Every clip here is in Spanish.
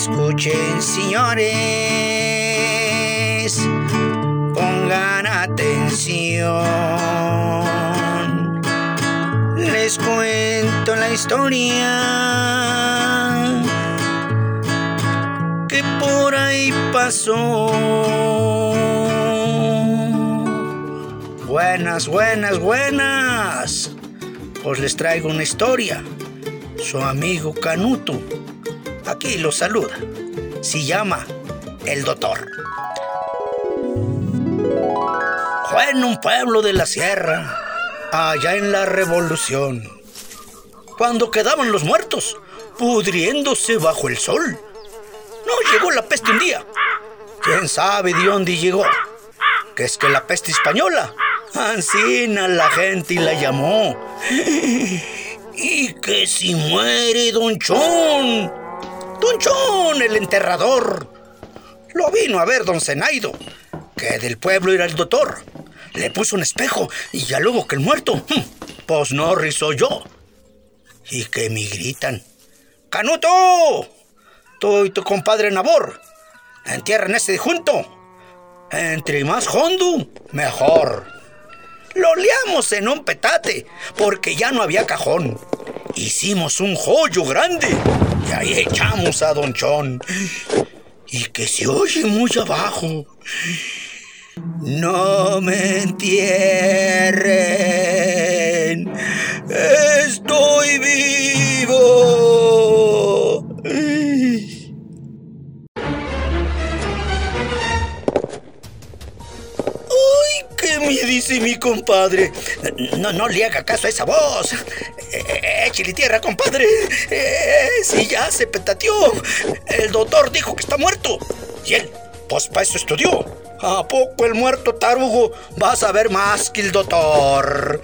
Escuchen, señores, pongan atención. Les cuento la historia que por ahí pasó. Buenas, buenas, buenas. Pues les traigo una historia. Su amigo Canuto aquí lo saluda. Se llama El Doctor. Fue en un pueblo de la sierra, allá en la revolución, cuando quedaban los muertos, pudriéndose bajo el sol. No llegó la peste un día. ¿Quién sabe de dónde llegó? Que es que la peste española, ansina la gente y la llamó. Y que si muere Don Chon, Don Chon, el enterrador. Lo vino a ver Don Zenaido, que del pueblo era el doctor. Le puso un espejo y ya luego que el muerto, pues no rizo yo. Y que me gritan, ¡Canuto! Tú y tu compadre Nabor, entierran ese junto. Entre más hondo, mejor. Lo liamos en un petate, porque ya no había cajón. Hicimos un joyo grande y ahí echamos a Don Chon. Y que se oye muy abajo. No me entierren. Estoy vivo. ¡Ay, qué me dice mi compadre! No, no le haga caso a esa voz. Eh, échale tierra, compadre. Eh, si ya se petateó. El doctor dijo que está muerto. Y él, pues para eso estudió. ¿A poco el muerto tarugo va a saber más que el doctor?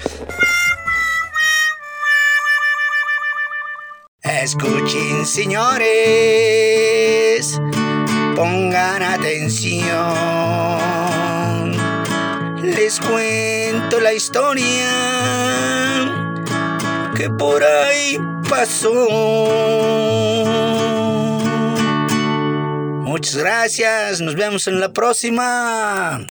Escuchen, señores, pongan atención. Les cuento la historia que por ahí pasó. Muchas gracias, nos vemos en la próxima.